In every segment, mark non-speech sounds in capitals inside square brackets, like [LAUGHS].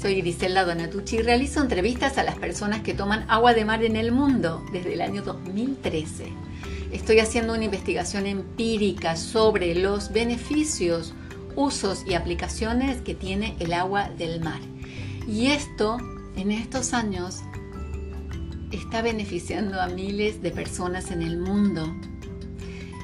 Soy Griselda Donatucci y realizo entrevistas a las personas que toman agua de mar en el mundo desde el año 2013. Estoy haciendo una investigación empírica sobre los beneficios, usos y aplicaciones que tiene el agua del mar. Y esto, en estos años, está beneficiando a miles de personas en el mundo.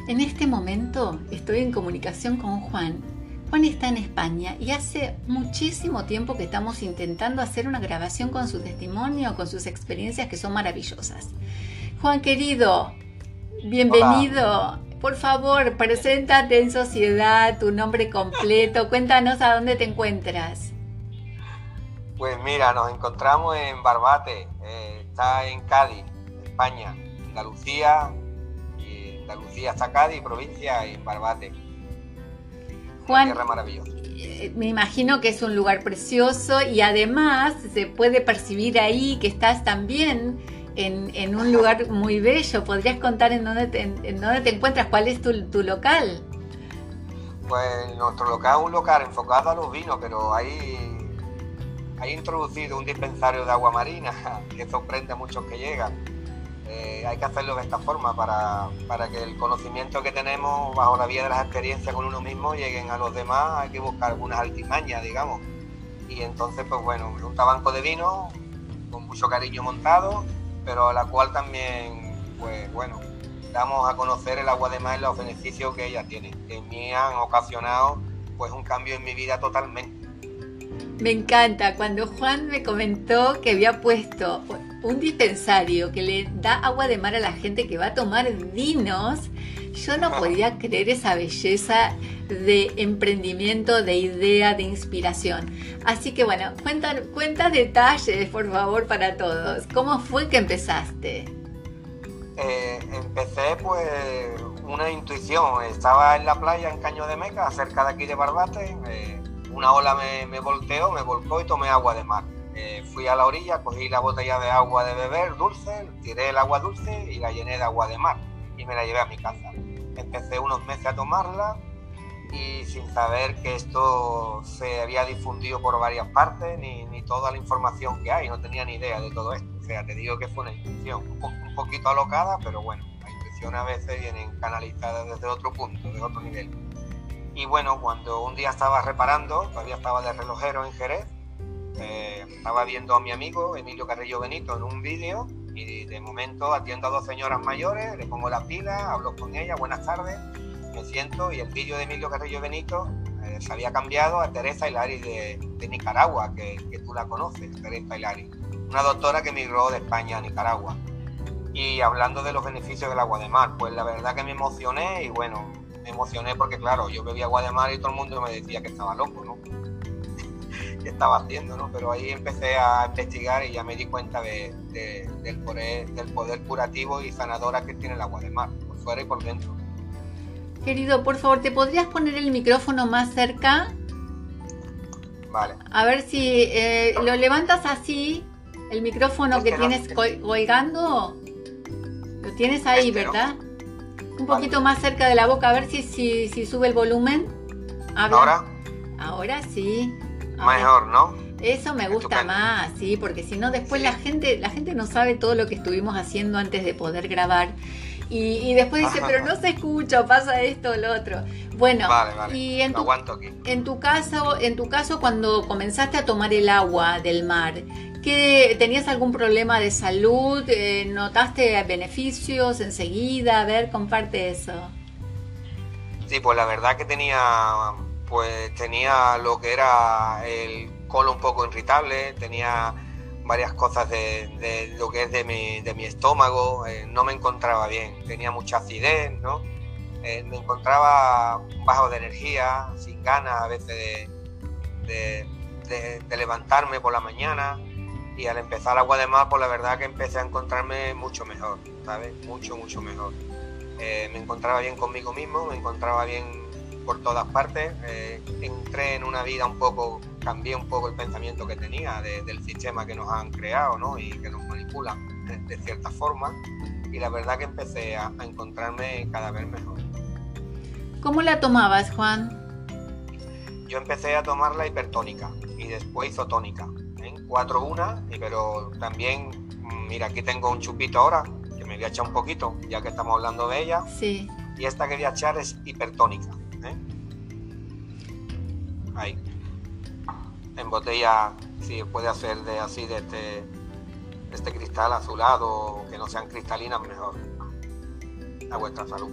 En este momento estoy en comunicación con Juan. Juan está en España y hace muchísimo tiempo que estamos intentando hacer una grabación con su testimonio, con sus experiencias que son maravillosas. Juan querido, bienvenido. Por favor, preséntate en sociedad, tu nombre completo, cuéntanos a dónde te encuentras. Pues mira, nos encontramos en Barbate, eh, está en Cádiz, España, Andalucía, y Andalucía hasta Cádiz, provincia y Barbate. Juan, tierra maravillosa. Eh, me imagino que es un lugar precioso y además se puede percibir ahí que estás también en, un lugar muy bello. ¿Podrías contar en dónde te, en dónde te encuentras? ¿Cuál es tu, tu local? Pues nuestro local es un local enfocado a los vinos, pero ahí hay introducido un dispensario de agua marina [LAUGHS] que sorprende a muchos que llegan. Eh, hay que hacerlo de esta forma para, que el conocimiento que tenemos bajo la vía de las experiencias con uno mismo lleguen a los demás. Hay que buscar algunas altimañas, digamos. Y entonces, pues bueno, un tabanco de vino con mucho cariño montado, pero a la cual también, pues bueno, damos a conocer el agua de mar y los beneficios que ella tiene, que me han ocasionado pues un cambio en mi vida totalmente. Me encanta cuando Juan me comentó que había puesto un dispensario que le da agua de mar a la gente que va a tomar vinos. Yo no podía creer esa belleza de emprendimiento, de idea, de inspiración. Así que bueno, cuenta, cuenta detalles, por favor, para todos. ¿Cómo fue que empezaste? Eh, empecé pues una intuición. Estaba en la playa en Caño de Meca, cerca de aquí de Barbate. Eh, una ola me, volteó, me volcó y tomé agua de mar. Eh, fui a la orilla, cogí la botella de agua de beber dulce, tiré el agua dulce y la llené de agua de mar y me la llevé a mi casa. Empecé unos meses a tomarla y sin saber que esto se había difundido por varias partes ni, ni toda la información que hay, no tenía ni idea de todo esto. O sea, te digo que fue una intuición un, un poquito alocada, pero bueno, las intuiciones a veces vienen canalizadas desde otro punto, de otro nivel. Y bueno, cuando un día estaba reparando, todavía estaba de relojero en Jerez, eh, estaba viendo a mi amigo Emilio Carrillo Benito en un vídeo y de momento atiendo a dos señoras mayores, le pongo la pila, hablo con ella, buenas tardes, me siento y el vídeo de Emilio Carrillo Benito eh, se había cambiado a Teresa Hilari de, de Nicaragua, que, que, tú la conoces, Teresa Hilari, una doctora que emigró de España a Nicaragua. Y hablando de los beneficios del agua de mar, pues la verdad que me emocioné y bueno, me emocioné porque, claro, yo bebía agua de mar y todo el mundo me decía que estaba loco, ¿no? ¿Qué estaba haciendo, no? Pero ahí empecé a investigar y ya me di cuenta de, del, poder, del poder curativo y sanadora que tiene el agua de mar, por fuera y por dentro. Querido, por favor, ¿te podrías poner el micrófono más cerca? Vale. A ver si eh, lo levantas así, el micrófono que, tienes colgando, lo tienes ahí, este, ¿verdad? Un poquito más cerca de la boca, a ver si, si, sube el volumen. ¿Ahora? Ahora sí. Mejor, ¿no? Eso me gusta más, sí, porque si no después la gente la gente no sabe todo lo que estuvimos haciendo antes de poder grabar. Y, después dice, pero no se escucha, pasa esto o lo otro. Bueno, y en tu, en tu caso, en tu caso cuando comenzaste a tomar el agua del mar, ¿Tenías algún problema de salud? Eh, ¿Notaste beneficios enseguida? A ver, comparte eso. Sí, pues la verdad que tenía, pues tenía lo que era el colon un poco irritable, tenía varias cosas de, lo que es de mi, estómago, eh, no me encontraba bien, tenía mucha acidez, ¿no? Eh, me encontraba bajo de energía, sin ganas a veces de, de levantarme por la mañana, y al empezar Agua de Mar, pues la verdad que empecé a encontrarme mucho mejor, ¿sabes? Mucho, mucho mejor. Eh, me encontraba bien conmigo mismo, me encontraba bien por todas partes. Eh, entré en una vida un poco, cambié un poco el pensamiento que tenía del sistema que nos han creado, ¿no? Y que nos manipulan de, cierta forma. Y la verdad que empecé a, a encontrarme cada vez mejor. ¿Cómo la tomabas, Juan? Yo empecé a tomar la hipertónica y después isotónica cuatro una, pero también, mm, mira, aquí tengo un chupito ahora, que me voy a echar un poquito, ya que estamos hablando de ella. Sí. Y esta que voy a echar es hipertónica. Ahí. En botella, si puede hacer de así, de este, este cristal azulado, que no sean cristalinas, mejor. A vuestra salud.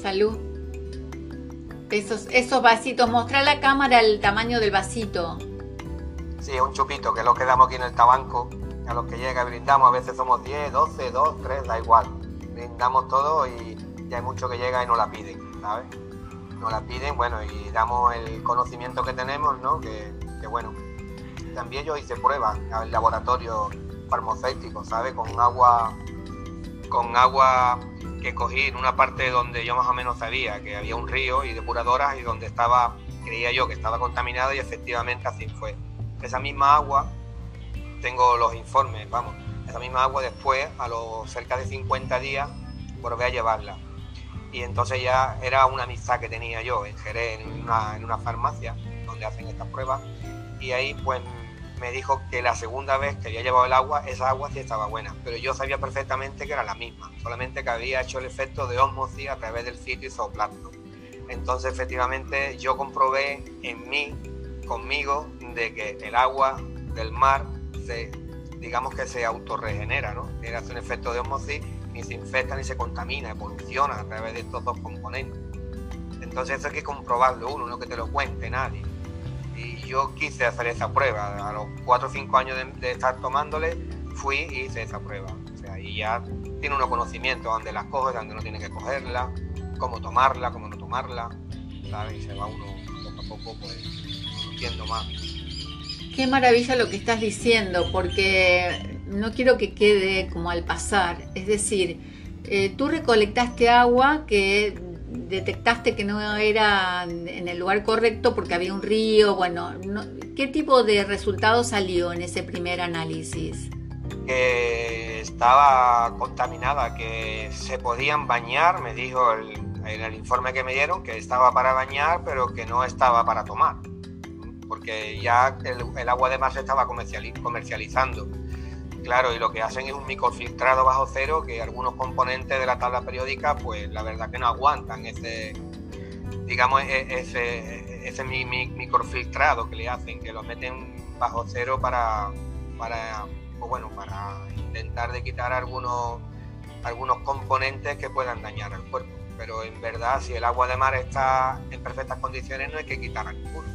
Salud. Esos, esos vasitos, mostrar la cámara el tamaño del vasito. Sí, es un chupito que lo quedamos aquí en el tabanco. A los que llega brindamos, a veces somos 10, 12, 2, 3, da igual. Brindamos todo y ya hay mucho que llega y no la piden, ¿sabes? Nos la piden, bueno, y damos el conocimiento que tenemos, ¿no? Que, bueno. También yo hice pruebas al laboratorio farmacéutico, ¿sabes? Con agua, con agua que cogí en una parte donde yo más o menos sabía que había un río y depuradoras y donde estaba, creía yo que estaba contaminada y efectivamente así fue esa misma agua, tengo los informes, vamos, esa misma agua después, a los cerca de 50 días, volví a llevarla. Y entonces ya era una amistad que tenía yo en Jerez, en una, en una farmacia donde hacen estas pruebas. Y ahí pues me dijo que la segunda vez que había llevado el agua, esa agua sí estaba buena, pero yo sabía perfectamente que era la misma, solamente que había hecho el efecto de osmosis a través del sitio isoplacto. Entonces efectivamente yo comprobé en mí, conmigo, de que el agua del mar se, digamos que se autorregenera, ¿no? Tiene un efecto de osmosis, ni se infecta ni se contamina, evoluciona a través de estos dos componentes. Entonces eso hay que comprobarlo uno, no que te lo cuente nadie. Y yo quise hacer esa prueba. A los 4 o 5 años de, estar tomándole, fui y hice esa prueba. O sea, y ya tiene uno conocimiento dónde las coge, dónde no tiene que cogerla, cómo tomarla, cómo no tomarla, ¿sabes? Y se va uno poco a poco pues sintiendo más. Qué maravilla lo que estás diciendo, porque no quiero que quede como al pasar. Es decir, eh, tú recolectaste agua que detectaste que no era en el lugar correcto porque había un río. Bueno, ¿qué tipo de resultado salió en ese primer análisis? Que estaba contaminada, que se podían bañar, me dijo en el informe que me dieron, que estaba para bañar, pero que no estaba para tomar porque ya el, agua de mar se estaba comercializando. Claro, y lo que hacen es un microfiltrado bajo cero que algunos componentes de la tabla periódica, pues la verdad que no aguantan ese, digamos, e, ese, ese microfiltrado que le hacen, que lo meten bajo cero para, para, pues bueno, para intentar de quitar algunos, algunos componentes que puedan dañar al cuerpo. Pero en verdad, si el agua de mar está en perfectas condiciones, no hay que quitar ninguno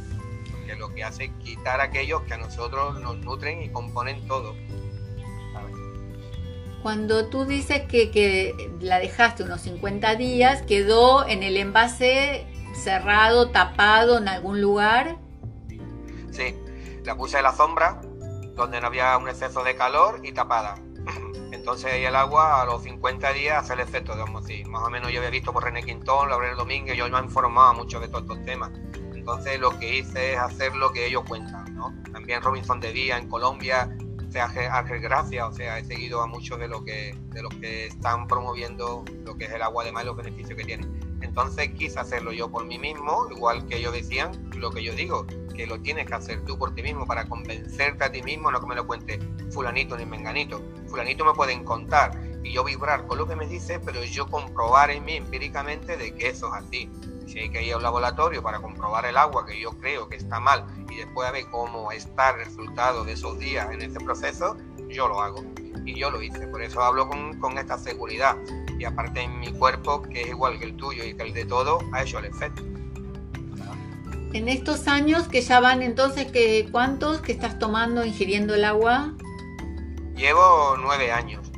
lo que hace es quitar aquellos que a nosotros nos nutren y componen todo. Cuando tú dices que, la dejaste unos 50 días, quedó en el envase cerrado, tapado en algún lugar. Sí, la puse en la sombra, donde no había un exceso de calor y tapada. [CLEARS THROAT] Entonces ahí el agua a los 50 días hace el efecto de osmosis. Más o menos yo había visto por René Quintón, Laurel Domínguez, yo me informado mucho de todos estos temas. Entonces lo que hice es hacer lo que ellos cuentan, ¿no? También Robinson de Vía en Colombia, sea, Ángel Gracia, o sea, he seguido a muchos de los que, de los que están promoviendo lo que es el agua de mar y los beneficios que tiene. Entonces quise hacerlo yo por mí mismo, igual que ellos decían, lo que yo digo, que lo tienes que hacer tú por ti mismo para convencerte a ti mismo, no que me lo cuente fulanito ni menganito. Fulanito me pueden contar y yo vibrar con lo que me dice, pero yo comprobar en mí empíricamente de que eso es así si hay que ir a un laboratorio para comprobar el agua que yo creo que está mal y después a ver cómo está el resultado de esos días en ese proceso, yo lo hago. Y yo lo hice, por eso hablo con, con esta seguridad. Y aparte en mi cuerpo, que es igual que el tuyo y que el de todo, ha hecho el efecto. En estos años que ya van entonces, que ¿cuántos que estás tomando, ingiriendo el agua? Llevo nueve años,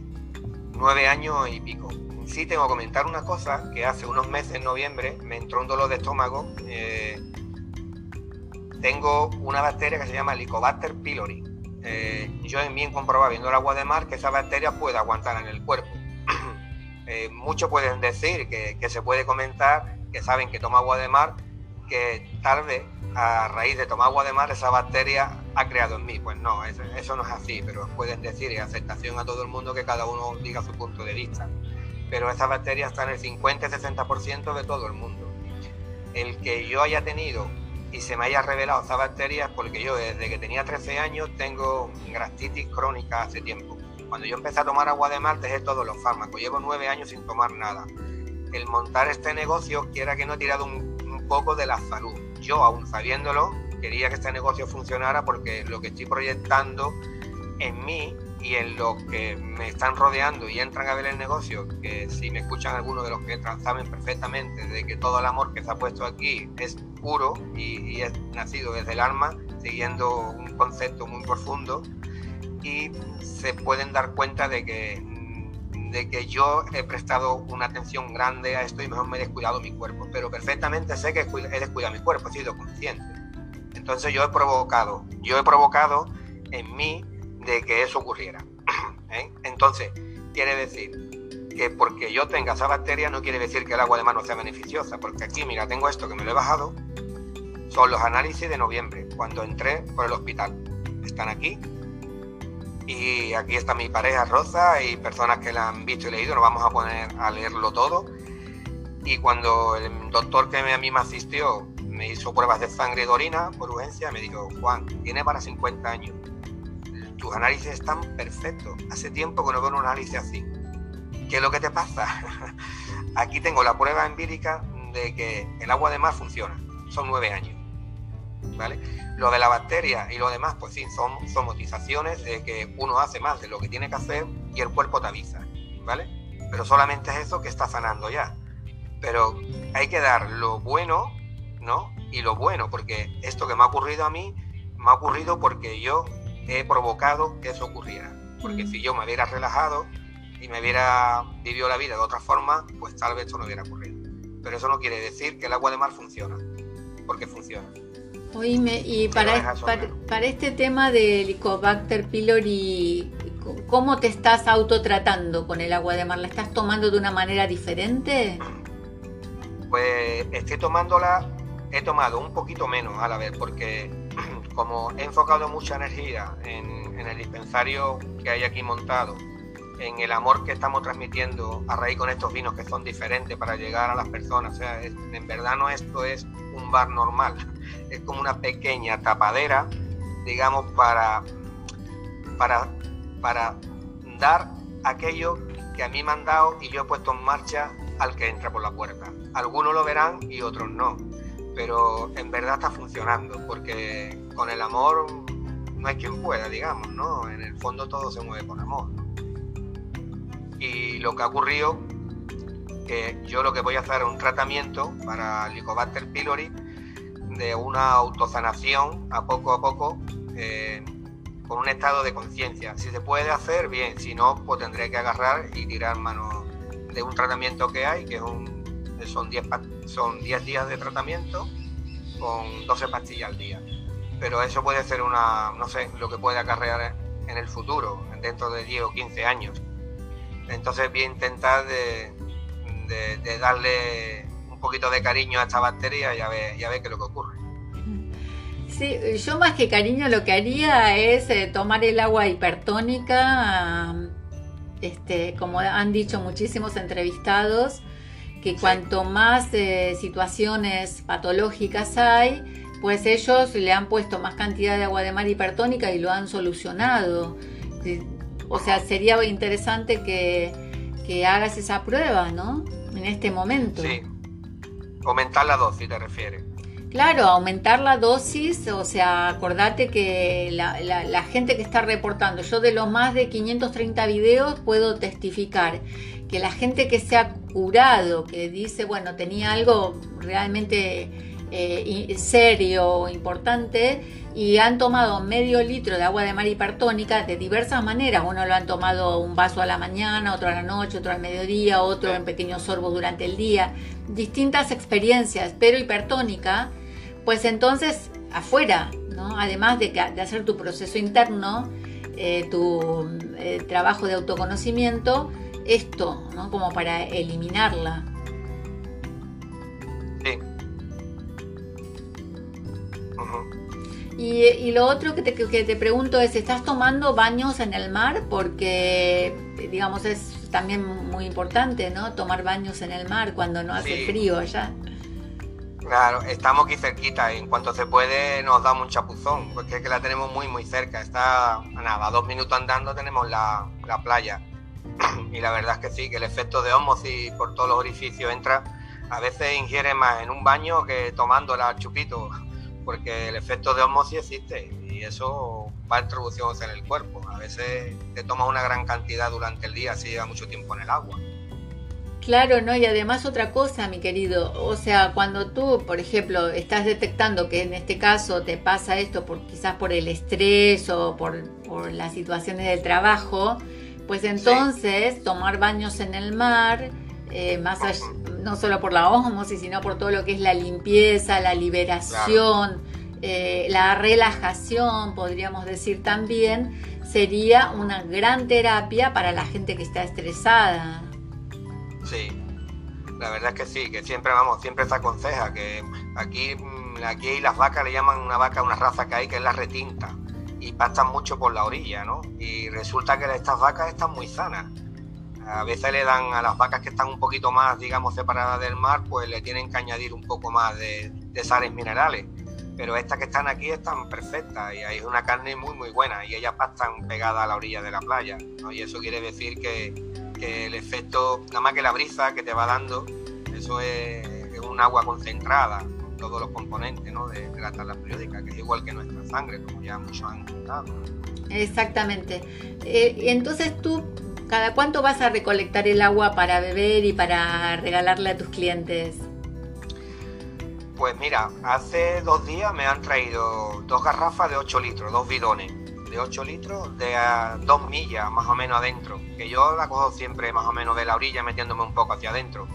nueve años y pico sí tengo que comentar una cosa, que hace unos meses, en noviembre, me entró un dolor de estómago. Eh, tengo una bacteria que se llama Helicobacter pylori. Eh, yo en bien comprobado viendo el agua de mar que esa bacteria puede aguantar en el cuerpo. [CLEARS THROAT] Eh, muchos pueden decir que, se puede comentar, que saben que toma agua de mar, que tal vez a raíz de tomar agua de mar esa bacteria ha creado en mí. Pues no, eso, eso no es así, pero pueden decir y aceptación a todo el mundo que cada uno diga su punto de vista pero esa bacteria está en el 50-60% de todo el mundo. El que yo haya tenido y se me haya revelado esa bacteria porque yo desde que tenía 13 años tengo gastritis crónica hace tiempo. Cuando yo empecé a tomar agua de mar dejé todos los fármacos, llevo nueve años sin tomar nada. El montar este negocio quiera que no he tirado un, un poco de la salud. Yo, aún sabiéndolo, quería que este negocio funcionara porque lo que estoy proyectando en mí y en los que me están rodeando y entran a ver el negocio, que si me escuchan algunos de los que entran saben perfectamente de que todo el amor que se ha puesto aquí es puro y, es nacido desde el alma, siguiendo un concepto muy profundo y se pueden dar cuenta de que de que yo he prestado una atención grande a esto y mejor me he descuidado mi cuerpo, pero perfectamente sé que he descuidado mi cuerpo, he sido consciente. Entonces yo he provocado, yo he provocado en mí de que eso ocurriera. [CLEARS THROAT] ¿eh? Entonces, quiere decir que porque yo tenga esa bacteria no quiere decir que el agua de mar no sea beneficiosa, porque aquí, mira, tengo esto que me lo he bajado, son los análisis de noviembre, cuando entré por el hospital. Están aquí. Y aquí está mi pareja Rosa y personas que la han visto y leído, nos vamos a poner a leerlo todo. Y cuando el doctor que a mí me asistió me hizo pruebas de sangre y de orina por urgencia, me dijo, Juan, tiene para 50 años tus análisis están perfectos. Hace tiempo que no veo un análisis así. ¿Qué es lo que te pasa? [LAUGHS] Aquí tengo la prueba empírica de que el agua de mar funciona. Son nueve años. ¿Vale? Lo de la bacteria y lo demás, pues sí, son somatizaciones de que uno hace más de lo que tiene que hacer y el cuerpo te avisa. ¿Vale? Pero solamente es eso que está sanando ya. Pero hay que dar lo bueno, ¿no? Y lo bueno, porque esto que me ha ocurrido a mí, me ha ocurrido porque yo he provocado que eso ocurriera. Porque si yo me hubiera relajado y me hubiera vivido la vida de otra forma, pues tal vez esto no hubiera ocurrido. Pero eso no quiere decir que el agua de mar funciona, porque funciona. Oíme, y para, para, este tema del Helicobacter pylori, ¿cómo te estás autotratando con el agua de mar? ¿La estás tomando de una manera diferente? Pues estoy tomándola, he tomado un poquito menos a la vez, porque como he enfocado mucha energía en, el dispensario que hay aquí montado, en el amor que estamos transmitiendo a raíz con estos vinos que son diferentes para llegar a las personas, o sea, en verdad no esto es un bar normal, [LAUGHS] es como una pequeña tapadera, digamos, para, para, para dar aquello que a mí me han dado y yo he puesto en marcha al que entra por la puerta. Algunos lo verán y otros no pero en verdad está funcionando, porque con el amor no hay quien pueda, digamos, ¿no? En el fondo todo se mueve con amor. Y lo que ha ocurrido, que yo lo que voy a hacer es un tratamiento para el Helicobacter pylori de una autosanación a poco a poco eh, con un estado de conciencia. Si se puede hacer, bien, si no, pues tendré que agarrar y tirar mano de un tratamiento que hay, que es un son 10 son 10 días de tratamiento con 12 pastillas al día. Pero eso puede ser una, no sé, lo que puede acarrear en el futuro, dentro de 10 o 15 años. Entonces voy a intentar de, darle un poquito de cariño a esta bacteria y a ver, qué es lo que ocurre. Sí, yo más que cariño lo que haría es eh, tomar el agua hipertónica, este, como han dicho muchísimos entrevistados, que cuanto más eh, situaciones patológicas hay, pues ellos le han puesto más cantidad de agua de mar hipertónica y lo han solucionado. O sea, sería interesante que, hagas esa prueba, ¿no? En este momento. Sí. Aumentar la dosis, te refieres. Claro, aumentar la dosis, o sea, acordate que la, la, gente que está reportando, yo de los más de 530 videos puedo testificar que la gente que se ha curado, que dice, bueno, tenía algo realmente eh, serio, importante, y han tomado medio litro de agua de mar hipertónica de diversas maneras. Uno lo han tomado un vaso a la mañana, otro a la noche, otro al mediodía, otro en pequeños sorbos durante el día. Distintas experiencias, pero hipertónica, pues entonces afuera, ¿no? además de, de hacer tu proceso interno, eh, tu eh, trabajo de autoconocimiento, esto, ¿no? Como para eliminarla. Sí. y, lo otro que te, que te pregunto es, ¿estás tomando baños en el mar? Porque, digamos, es también muy importante, ¿no? Tomar baños en el mar cuando no hace frío allá. Claro, estamos aquí cerquita y en cuanto se puede nos damos un chapuzón, porque es que la tenemos muy muy cerca. Está nada, a dos minutos andando tenemos la, playa. Y la verdad es que sí, que el efecto de osmosis por todos los orificios entra. A veces ingiere más en un baño que tomando la chupito, porque el efecto de osmosis existe y eso va a introducirse en el cuerpo. A veces te tomas una gran cantidad durante el día si lleva mucho tiempo en el agua. Claro, ¿no? Y además otra cosa, mi querido, o sea, cuando tú, por ejemplo, estás detectando que en este caso te pasa esto por quizás por el estrés o por, las situaciones del trabajo, pues entonces tomar baños en el mar, eh, más no solo por la osmosis, sino por todo lo que es la limpieza, la liberación, eh, la relajación, podríamos decir también, sería una gran terapia para la gente que está estresada. Sí, la verdad es que sí, que siempre, vamos, siempre se aconseja que aquí, aquí las vacas le llaman una vaca, una raza que hay que es la retinta y pastan mucho por la orilla, ¿no? Y resulta que estas vacas están muy sanas. A veces le dan a las vacas que están un poquito más, digamos, separadas del mar, pues le tienen que añadir un poco más de, de sales minerales. Pero estas que están aquí están perfectas y hay una carne muy, muy buena y ellas pastan pegadas a la orilla de la playa, ¿no? Y eso quiere decir que, el efecto, nada más que la brisa que te va dando, eso es, un agua concentrada, con todos los componentes ¿no? de, la tabla periódica, que es igual que nuestra sangre, como ya muchos han contado. Exactamente. Eh, entonces tú, ¿cada cuánto vas a recolectar el agua para beber y para regalarle a tus clientes? Pues mira, hace dos días me han traído dos garrafas de 8 litros, dos bidones de 8 litros de a 2 millas más o menos adentro, que yo la cojo siempre más o menos de la orilla metiéndome un poco hacia adentro,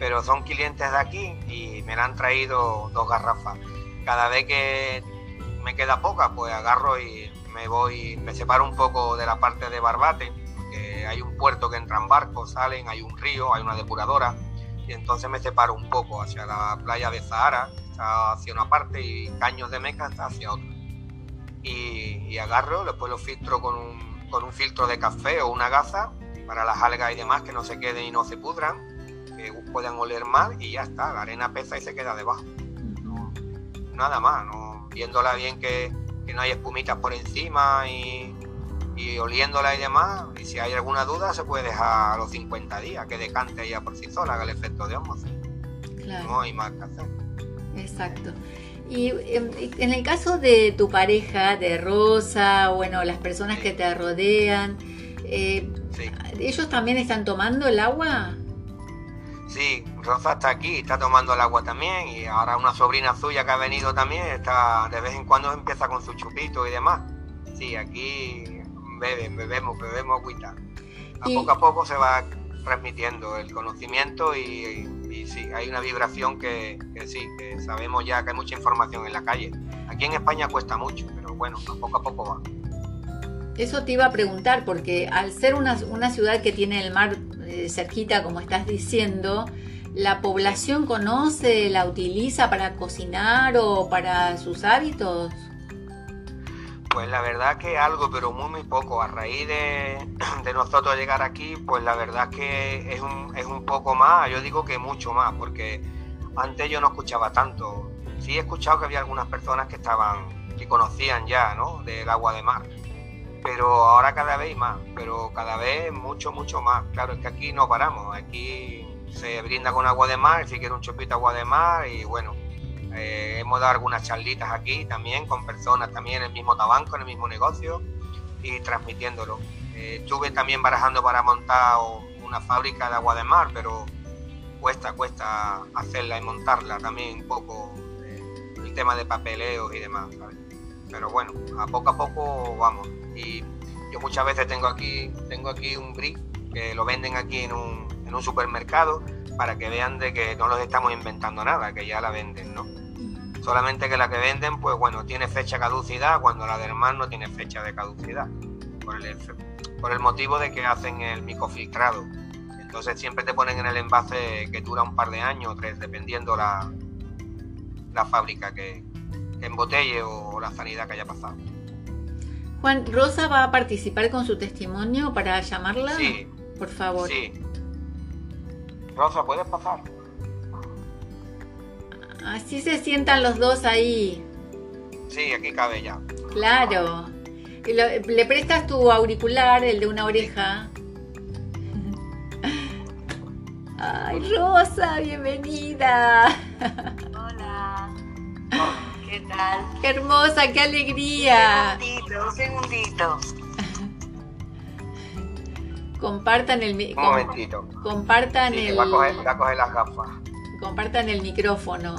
pero son clientes de aquí y me han traído dos garrafas. Cada vez que me queda poca, pues agarro y me voy, me separo un poco de la parte de Barbate, que hay un puerto que entran barcos, salen, hay un río, hay una depuradora, y entonces me separo un poco hacia la playa de Zahara, hacia una parte, y Caños de Meca está hacia otra y, agarro, después lo filtro con un, con un, filtro de café o una gaza para las algas y demás que no se queden y no se pudran, puedan oler mal y ya está, la arena pesa y se queda debajo. nada más, ¿no? viéndola bien que, que, no hay espumitas por encima y, y, oliéndola y demás, y si hay alguna duda se puede dejar a los 50 días, que decante ella por sí sola, haga el efecto de osmosis. No hay más que hacer. Exacto. Y em, en el caso de tu pareja, de Rosa, bueno, las personas que te rodean, eh, ¿ellos también están tomando el agua? Sí, Rosa está aquí, está tomando el agua también y ahora una sobrina suya que ha venido también está de vez en cuando empieza con su chupito y demás. Sí, aquí beben, bebemos, bebemos agüita. A poco a poco se va transmitiendo el conocimiento y, sí, hay una vibración que, sí, que sabemos ya que hay mucha información en la calle. Aquí en España cuesta mucho, pero bueno, a poco a poco va. Eso te iba a preguntar, porque al ser una, ciudad que tiene el mar cerquita, como estás diciendo, ¿la población conoce, la utiliza para cocinar o para sus hábitos? Pues la verdad que algo, pero muy muy poco. A raíz [CLEARS THROAT] de, nosotros llegar aquí, pues la verdad que es un, es un poco más, yo digo que mucho más, porque antes yo no escuchaba tanto. Sí he escuchado que había algunas personas que estaban, que conocían ya, ¿no? Del agua de mar. Pero ahora cada vez más, pero cada vez mucho, mucho más. Claro, es que aquí no paramos. Aquí se brinda con agua de mar, si quiere un chupito de agua de mar y bueno, eh, hemos dado algunas charlitas aquí también con personas también en el mismo tabanco, en el mismo negocio y transmitiéndolo. Eh, estuve también barajando para montar una fábrica de agua de mar, pero cuesta, cuesta hacerla y montarla también un poco eh, el tema de papeleos y demás. Pero bueno, a poco a poco vamos. Y yo muchas veces tengo aquí, tengo aquí un brick que lo venden aquí en un, en un supermercado para que vean de que no los estamos inventando nada, que ya la venden, ¿no? Solamente que la que venden, pues bueno, tiene fecha de caducidad cuando la del mar no tiene fecha de caducidad. Por el, por el motivo de que hacen el microfiltrado. Entonces siempre te ponen en el envase que dura un par de años o tres, dependiendo la, la fábrica que, embotelle o, la sanidad que haya pasado. Juan, ¿Rosa va a participar con su testimonio para llamarla? Sí. Por favor. Sí. Rosa, ¿puedes pasar? Así se sientan los dos ahí. Sí, aquí cabe ya. Claro. ¿Le prestas tu auricular, el de una oreja? [LAUGHS] Ay, Rosa, bienvenida. [LAUGHS] ¿Qué tal? Qué hermosa, qué alegría. Un segundito, un segundito. Compartan el Un momentito. Compartan Sí, el. va a coger, va a coger las gafas. Compartan el micrófono.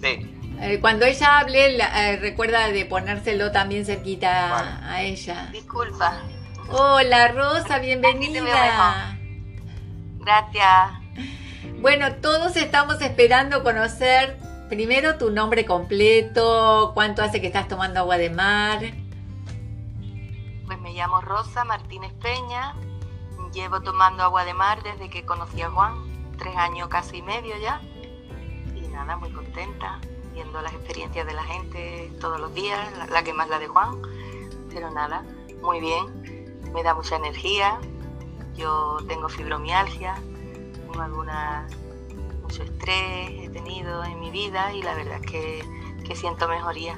Sí. Eh, cuando ella hable, la- eh, recuerda de ponérselo también cerquita Vale. a ella. Disculpa. Hola Rosa, bienvenida. Gracias. Bueno, todos estamos esperando conocer primero tu nombre completo, cuánto hace que estás tomando agua de mar. Pues me llamo Rosa Martínez Peña. Llevo tomando agua de mar desde que conocí a Juan. Tres años casi y medio ya. Y nada, muy contenta. Viendo las experiencias de la gente todos los días. La, la que más la de Juan. Pero nada, muy bien. Me da mucha energía. Yo tengo fibromialgia. Tengo alguna, mucho estrés he tenido en mi vida y la verdad es que, que siento mejoría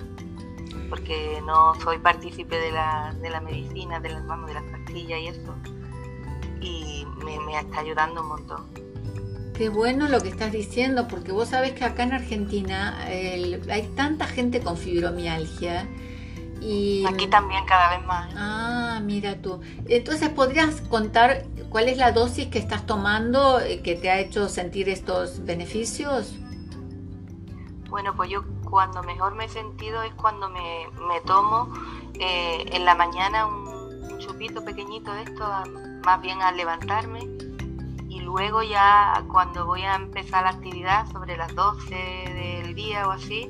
porque no soy partícipe de la, de la medicina, de las, vamos, de las pastillas y eso. Y me, me está ayudando un montón. Qué bueno lo que estás diciendo, porque vos sabés que acá en Argentina el- hay tanta gente con fibromialgia y Aquí también cada vez más. Ah, mira tú. Entonces, ¿podrías contar cuál es la dosis que estás tomando eh, que te ha hecho sentir estos beneficios? Bueno, pues yo cuando mejor me he sentido es cuando me, me tomo eh, en la mañana un, un chupito pequeñito de esto, a- más bien al levantarme. Y luego ya cuando voy a empezar la actividad, sobre las 12 del día o así,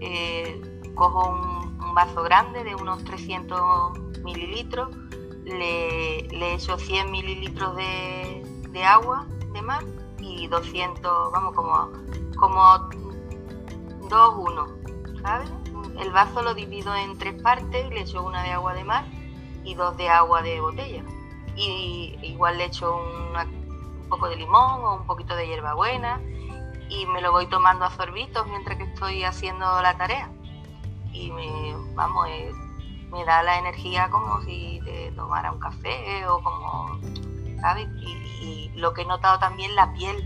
eh, cojo un, un vaso grande de unos 300 mililitros, le, echo 100 mililitros de, agua de mar y 200, vamos, como, como 2, 1, ¿sabes? El vaso lo divido en tres partes, le echo una de agua de mar y dos de agua de botella. Y igual le echo un poco de limón o un poquito de hierbabuena y me lo voy tomando a sorbitos mientras que estoy haciendo la tarea. Y me, vamos, es- me da la energía como si te tomara un café o como, ¿sabes? Y, y lo que he notado también la piel,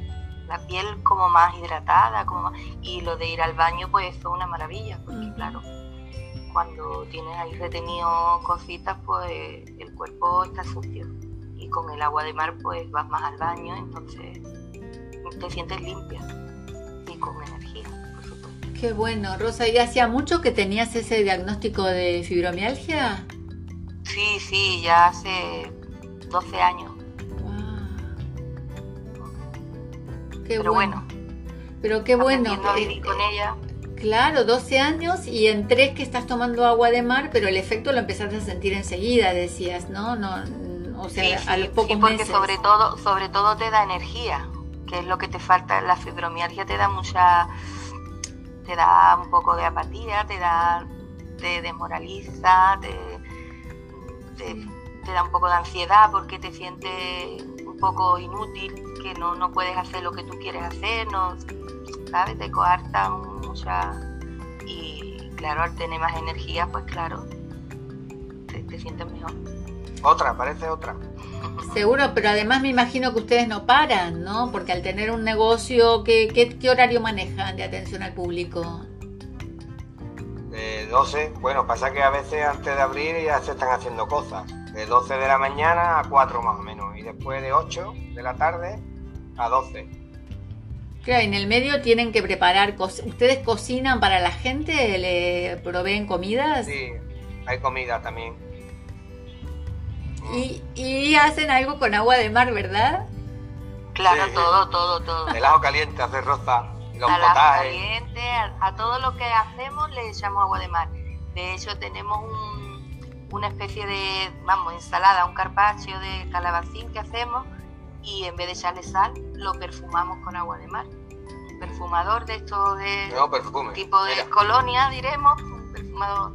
la piel como más hidratada, como y lo de ir al baño pues eso es una maravilla, porque claro, cuando tienes ahí retenido cositas pues el cuerpo está sucio y con el agua de mar pues vas más al baño, entonces te sientes limpia y con energía. Qué bueno, Rosa. ¿Y hacía mucho que tenías ese diagnóstico de fibromialgia? Sí, sí, ya hace 12 años, Wow. Qué pero bueno, Pero qué bueno. a eh, vivir con ella. Claro, 12 años y en tres que estás tomando agua de mar, pero el efecto lo empezaste a sentir enseguida, decías, ¿no? no mm, o sea, Sí, a sí, los pocos sí, porque meses. sobre todo, sobre todo te da energía, que es lo que te falta. La fibromialgia te da mucha, te da un poco de apatía, te da, te desmoraliza, te, te, te da un poco de ansiedad porque te sientes un poco inútil, que no, no puedes hacer lo que tú quieres hacer, no, ¿sabes? Te coarta mucha y claro, al tener más energía, pues claro, te, te sientes mejor. Otra, parece otra. Seguro, pero además me imagino que ustedes no paran, ¿no? Porque al tener un negocio, ¿qué, qué, qué horario manejan de atención al público? De 12, bueno, pasa que a veces antes de abrir ya se están haciendo cosas. De 12 de la mañana a 4 más o menos. Y después de 8 de la tarde a 12. Claro, en el medio tienen que preparar, co- ¿ustedes cocinan para la gente? ¿Le proveen comidas? Sí, hay comida también. Y, y hacen algo con agua de mar, ¿verdad? Claro, Sí, todo, todo, todo. El ajo caliente, hacer rosa, y los Al potajes. caliente, a, a todo lo que hacemos le echamos agua de mar. De hecho, tenemos un- una especie de, vamos, ensalada, un carpaccio de calabacín que hacemos y en vez de echarle sal, lo perfumamos con agua de mar. Un perfumador de estos de No, perfume. tipo de Mira, colonia, diremos, un perfumador.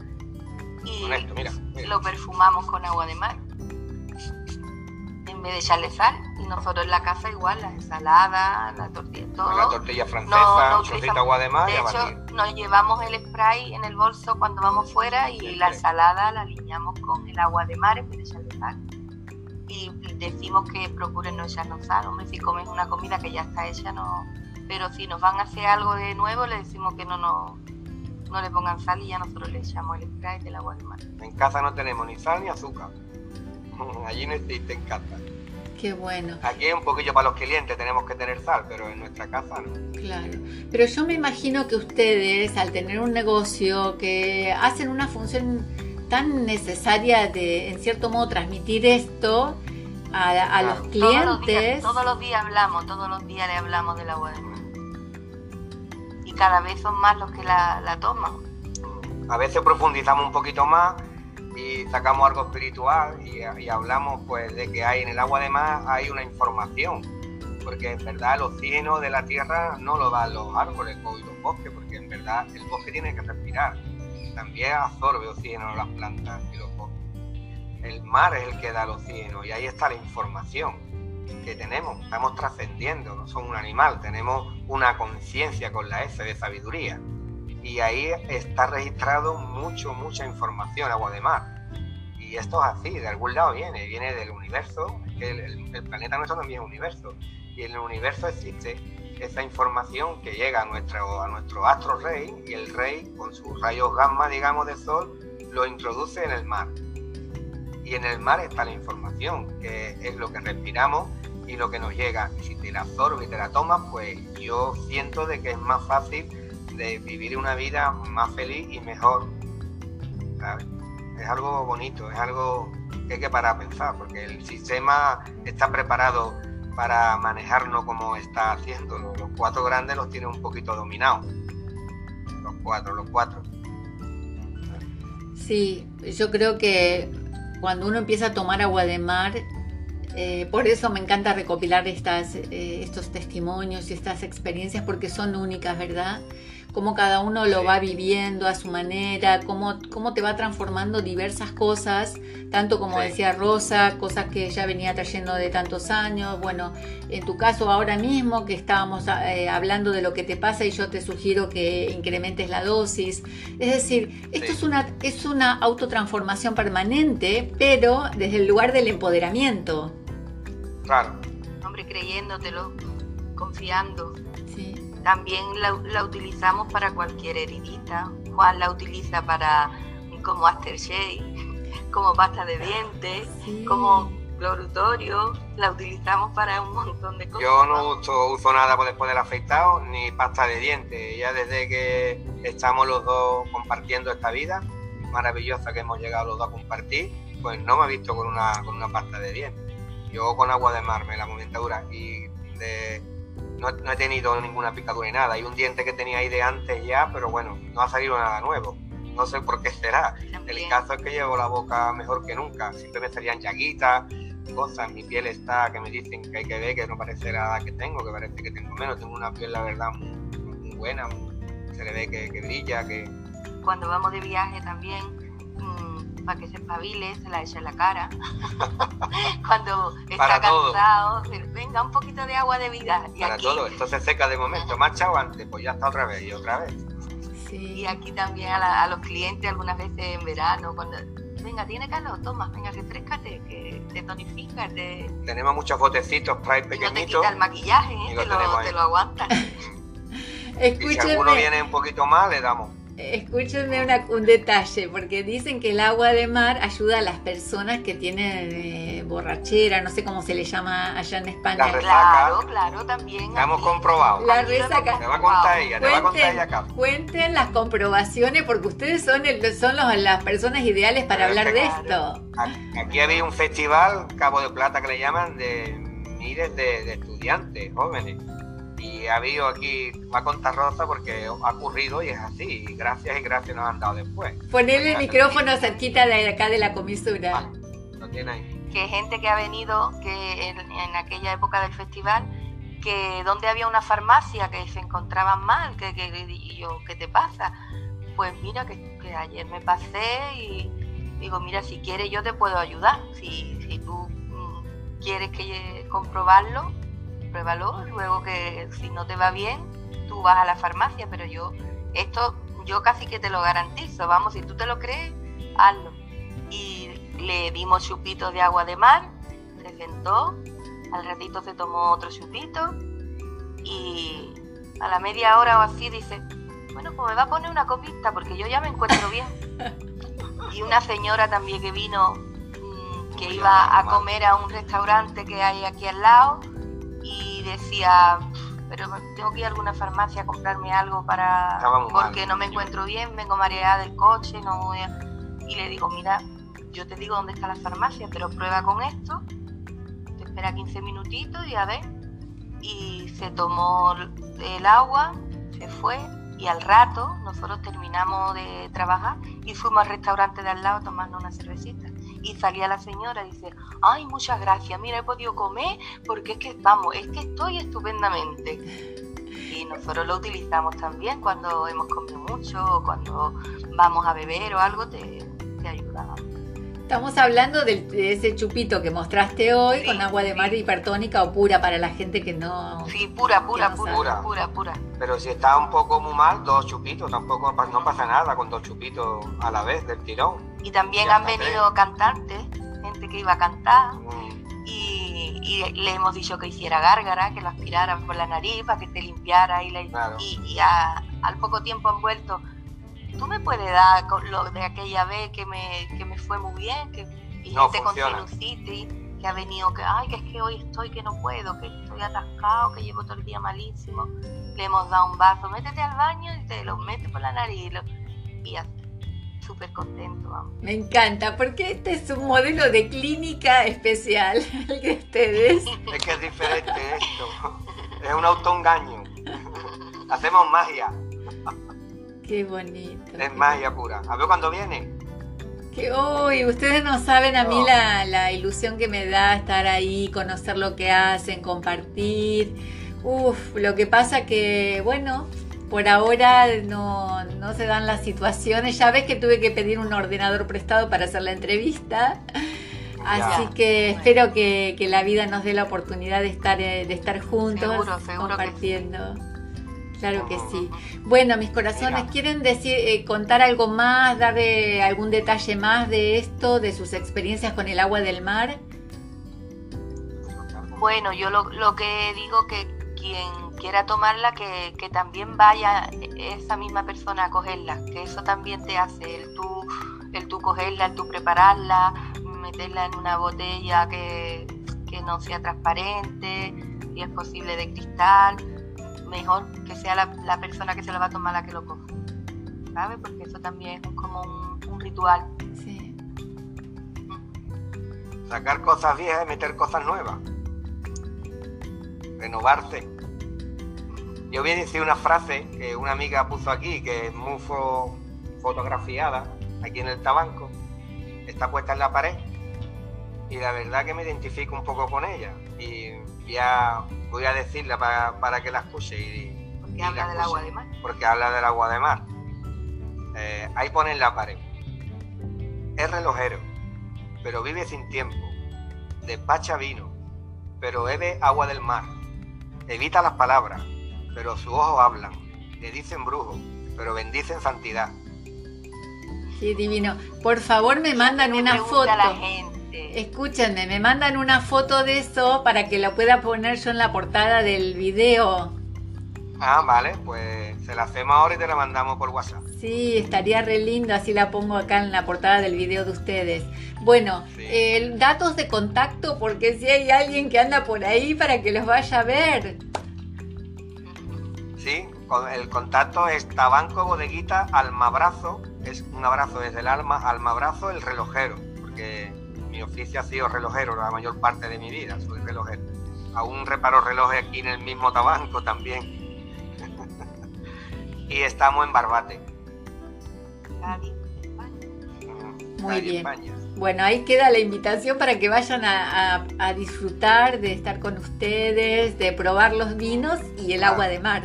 Y con esto, mira. mira. lo perfumamos con agua de mar. Vez de echarle sal. Y nosotros en la casa igual, las ensaladas, la tortilla, todo. La tortilla francesa, trocito de agua de mar De hecho, nos llevamos el spray en el bolso cuando vamos fuera y la ensalada la alineamos con el agua de mar en vez de echarle sal. Y decimos que procuren no echarnos sal. Hombre, si comes una comida que ya está hecha, no. Pero si nos van a hacer algo de nuevo, le decimos que no nos no le pongan sal y ya nosotros le echamos el spray del agua de mar. En casa no tenemos ni sal ni azúcar. [LAUGHS] Allí no existe en casa. Qué bueno. Aquí un poquillo para los clientes tenemos que tener sal, pero en nuestra casa no. Claro. Pero yo me imagino que ustedes, al tener un negocio que hacen una función tan necesaria de, en cierto modo, transmitir esto a, los clientes. Todos los, días, hablamos, todos los días le hablamos del agua de mar. Y cada vez son más los que la, la toman. A veces profundizamos un poquito más y sacamos algo espiritual y, hablamos pues de que hay en el agua de mar hay una información porque en verdad el oxígeno de la tierra no lo dan los árboles o los bosques porque en verdad el bosque tiene que respirar. También absorbe oxígeno las plantas y los bosques. El mar es el que da el oxígeno y ahí está la información que tenemos. Estamos trascendiendo no somos un animal tenemos una conciencia con la S de sabiduría y ahí está registrado mucho, mucha información, agua de mar. Y esto es así, de algún lado viene, viene del universo, que el, planeta nuestro también es universo, y en el universo existe esa información que llega a nuestro, a nuestro astro rey, y el rey, con sus rayos gamma, digamos, de sol, lo introduce en el mar. Y en el mar está la información, que es lo que respiramos y lo que nos llega. Y si te la absorbes y te la tomas, pues yo siento de que es más fácil de vivir una vida más feliz y mejor. Es algo bonito, es algo que hay que parar a pensar, porque el sistema está preparado para manejarnos como está haciendo. Los cuatro grandes los tiene un poquito dominados. Los cuatro, los cuatro. Sí, yo creo que cuando uno empieza a tomar agua de mar, eh, por eso me encanta recopilar estas, eh, estos testimonios y estas experiencias porque son únicas, ¿verdad? Cómo cada uno lo va viviendo a su manera, cómo, cómo te va transformando diversas cosas, tanto como decía Rosa, cosas que ya venía trayendo de tantos años, bueno, en tu caso ahora mismo que estábamos eh, hablando de lo que te pasa y yo te sugiero que incrementes la dosis, es decir, esto es, una, es una autotransformación permanente, pero desde el lugar del empoderamiento. Claro. Hombre, creyéndotelo, confiando. También la, utilizamos para cualquier heridita. Juan la utiliza para como aftershave, [LAUGHS] como pasta de dientes, como clorutorio. La utilizamos para un montón de cosas. Yo no uso, nada después del afeitado ni pasta de dientes. Ya desde que estamos los dos compartiendo esta vida maravillosa que hemos llegado los dos a compartir, pues no me he visto con una, con una pasta de dientes. Yo con agua de mar, me la momentadura y de no, he tenido ninguna picadura ni nada. Hay un diente que tenía ahí de antes ya, pero bueno, no ha salido nada nuevo. No sé por qué será. El caso es que llevo la boca mejor que nunca. Siempre me salían llaguitas, cosas. Mi piel está, que me dicen que hay que ver, que no parece la edad que tengo, que parece que tengo menos. Tengo una piel, la verdad, muy, buena. se le ve que, que brilla, que... Cuando vamos de viaje también, para que se espabile, se la echa en la cara. [LAUGHS] Cuando está cansado, venga un poquito de agua de vida. Y para todo, esto se seca de momento, marcha o antes, pues ya está otra vez y otra vez. Y aquí también a, los clientes algunas veces en verano, cuando venga, tiene calor, toma, venga, refrescate, que te tonifica. Tenemos muchos botecitos, spray pequeñitos. No te quita el maquillaje, ¿eh? te, lo, te, lo, aguanta. [LAUGHS] y si alguno viene un poquito más, le damos Escúchenme un detalle, porque dicen que el agua de mar ayuda a las personas que tienen eh, borrachera, no sé cómo se le llama allá en España. La claro, claro, también. hemos comprobado. La resaca. Te va a contar ella, te va a contar ella acá. Cuenten las comprobaciones, porque ustedes son, son las personas ideales para hablar de esto. Aquí había un festival, Cabo de Plata, que le llaman, de miles de estudiantes jóvenes y ha habido aquí, va a contar Rosa porque ha ocurrido y es así. gracias y gracias nos han dado después. Ponerle el micrófono cerquita de acá de la comisura. lo tiene ahí. Que gente que ha venido que en, aquella época del festival, que donde había una farmacia que se encontraban mal, que, y yo, ¿qué te pasa? Pues mira, que, ayer me pasé y digo, mira, si quieres yo te puedo ayudar. Si, si tú quieres que comprobarlo, pruébalo, luego que si no te va bien, tú vas a la farmacia, pero yo, esto yo casi que te lo garantizo, vamos, si tú te lo crees, hazlo. Y le dimos chupitos de agua de mar, se sentó, al ratito se tomó otro chupito y a la media hora o así dice, bueno, pues me va a poner una copita porque yo ya me encuentro bien. [LAUGHS] Y una señora también que vino, mm, que iba a comer a un restaurante que hay aquí al lado y decía, pero tengo que ir a alguna farmacia a comprarme algo para porque no me encuentro bien, vengo mareada del coche, no voy y le digo, mira, yo te digo dónde está la farmacia, pero prueba con esto, te espera 15 minutitos y a ver. Y se tomó el agua, se fue y al rato nosotros terminamos de trabajar y fuimos al restaurante de al lado tomando una cervecita. Y salía la señora y dice, ay, muchas gracias, mira, he podido comer porque es que, vamos, es que estoy estupendamente. Y nosotros lo utilizamos también cuando hemos comido mucho o cuando vamos a beber o algo, te, te ayuda. Estamos hablando de, ese chupito que mostraste hoy con agua de mar hipertónica o pura para la gente que no. Sí, pura, pura, pura, pura, pura, Pero si está un poco muy mal, dos chupitos, tampoco no pasa nada con dos chupitos a la vez del tirón. Y también han venido cantantes, gente que iba a cantar. Y, le hemos dicho que hiciera gárgara, que lo aspiraran por la nariz para que te limpiara y, y, al poco tiempo han vuelto. Tú me puedes dar lo de aquella vez que me, que me fue muy bien, que y no gente con sinusitis, que ha venido, que ay, que es que hoy estoy, que no puedo, que estoy atascado, que llevo todo el día malísimo. Le hemos dado un vaso, métete al baño y te lo metes por la nariz y, así súper contento. Vamos. Me encanta, porque este es un modelo de clínica especial, [LAUGHS] el que ustedes. es que es diferente esto, es un autoengaño. Hacemos magia. Qué bonito. Es magia pura. A ver cuándo viene. Que hoy, ustedes no saben a mí la, ilusión que me da estar ahí, conocer lo que hacen, compartir. Uf, lo que pasa que, bueno, por ahora no, se dan las situaciones. Ya ves que tuve que pedir un ordenador prestado para hacer la entrevista. Así que espero que, la vida nos dé la oportunidad de estar, eh, de estar juntos, compartiendo. Claro que sí. Bueno, mis corazones, ¿quieren decir, eh, contar algo más, dar algún detalle más de esto, de sus experiencias con el agua del mar? Bueno, yo lo, que digo que quien quiera tomarla, que, también vaya esa misma persona a cogerla, que eso también te hace el tú, el tú cogerla, el tú prepararla, meterla en una botella que, que no sea transparente, si es posible de cristal mejor que sea la, persona que se lo va a tomar la que lo coja. ¿Sabes? Porque eso también es como un, ritual. Sí. Sacar cosas viejas y meter cosas nuevas. Renovarse. Yo vi decir una frase que una amiga puso aquí, que es muy fotografiada, aquí en el tabanco. Está puesta en la pared. Y la verdad que me identifico un poco con ella. Y ya voy a decirla para, que la escuche. Y, porque habla del agua de mar. Porque habla del agua de mar. Eh, ahí pone en la pared. Es relojero, pero vive sin tiempo. Despacha vino, pero bebe agua del mar. Evita las palabras, pero sus ojos hablan. Le dicen brujo, pero bendicen santidad. Qué divino. Por favor, me mandan una foto. La gente Escúchenme, me mandan una foto de eso para que la pueda poner yo en la portada del video. Ah, vale, pues se la hacemos ahora y te la mandamos por WhatsApp. Sí, estaría re lindo, así la pongo acá en la portada del video de ustedes. Bueno, datos de contacto, porque si hay alguien que anda por ahí para que los vaya a ver. Sí, el contacto es Tabanco Bodeguita Almabrazo, es un abrazo desde el alma, Almabrazo el relojero, porque mi oficio ha sido relojero la mayor parte de mi vida, soy relojero. Aún reparo relojes aquí en el mismo Tabanco también. [LAUGHS] y estamos en Barbate. Muy bien. Bueno, ahí queda la invitación para que vayan a, disfrutar de estar con ustedes, de probar los vinos y el agua de mar.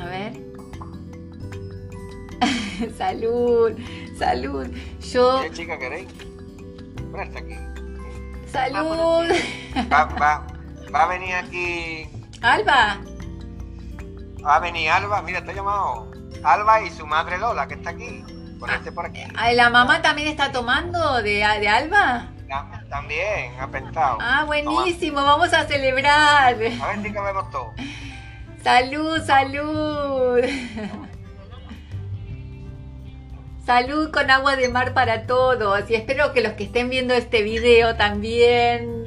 A ver. [LAUGHS] salud, salud. Yo. ¿Qué chica queréis? Salud. Va, va, va a venir aquí. Alba. Va a venir Alba. Mira, te he llamado. Alba y su madre Lola, que está aquí. Ponerte por aquí. Ah, ¿La mamá también está tomando de, de Alba? Ta- También, ha pensado. Ah, buenísimo, vamos a celebrar. A ver si que vemos todo. Salud, salud. Salud con agua de mar para todos. Y espero que los que estén viendo este video también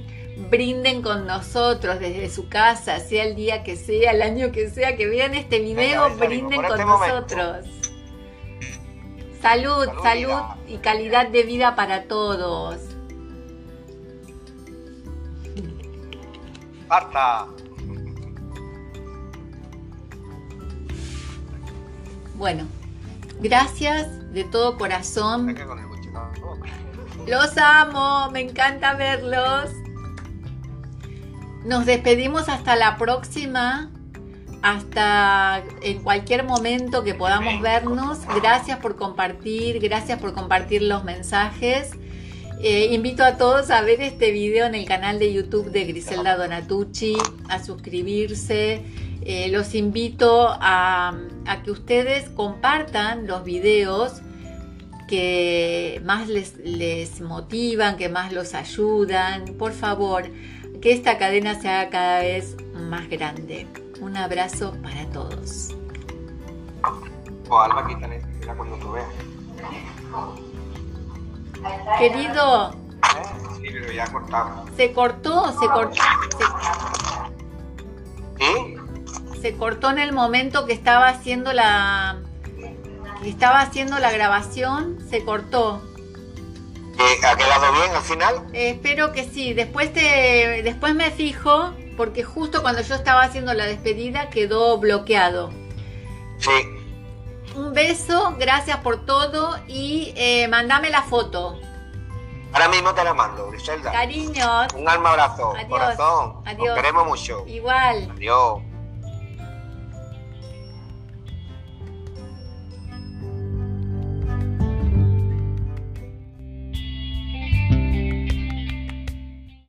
brinden con nosotros desde su casa, sea el día que sea, el año que sea, que vean este video, Venga, brinden con este momento. nosotros. Salud, Salud, y calidad de vida para todos. Marta. Bueno, gracias de todo corazón. Los amo, me encanta verlos. Nos despedimos hasta la próxima, hasta en cualquier momento que podamos vernos. Gracias por compartir, gracias por compartir los mensajes. Eh, invito a todos a ver este video en el canal de YouTube de Griselda Donatucci, a suscribirse. Eh, los invito a, a que ustedes compartan los videos que más les, les motivan, que más los ayudan. Por favor, que esta cadena se haga cada vez más grande. Un abrazo para todos. O Alba, quítale. Mira cuando tú veas. Querido, ¿Eh? Sí, pero ya cortado. se cortó, se cortó, se, se cortó en el momento que estaba haciendo la que estaba haciendo la grabación, se cortó. ¿Que ¿Ha quedado bien al final? Eh, espero que sí. Después te, después me fijo porque justo cuando yo estaba haciendo la despedida quedó bloqueado. Sí. Un beso, gracias por todo y eh, mandame la foto. Ahora mismo te la mando, Griselda. Cariños, Un alma abrazo, Adiós. corazón. Adiós. Queremos mucho. igual. Adiós.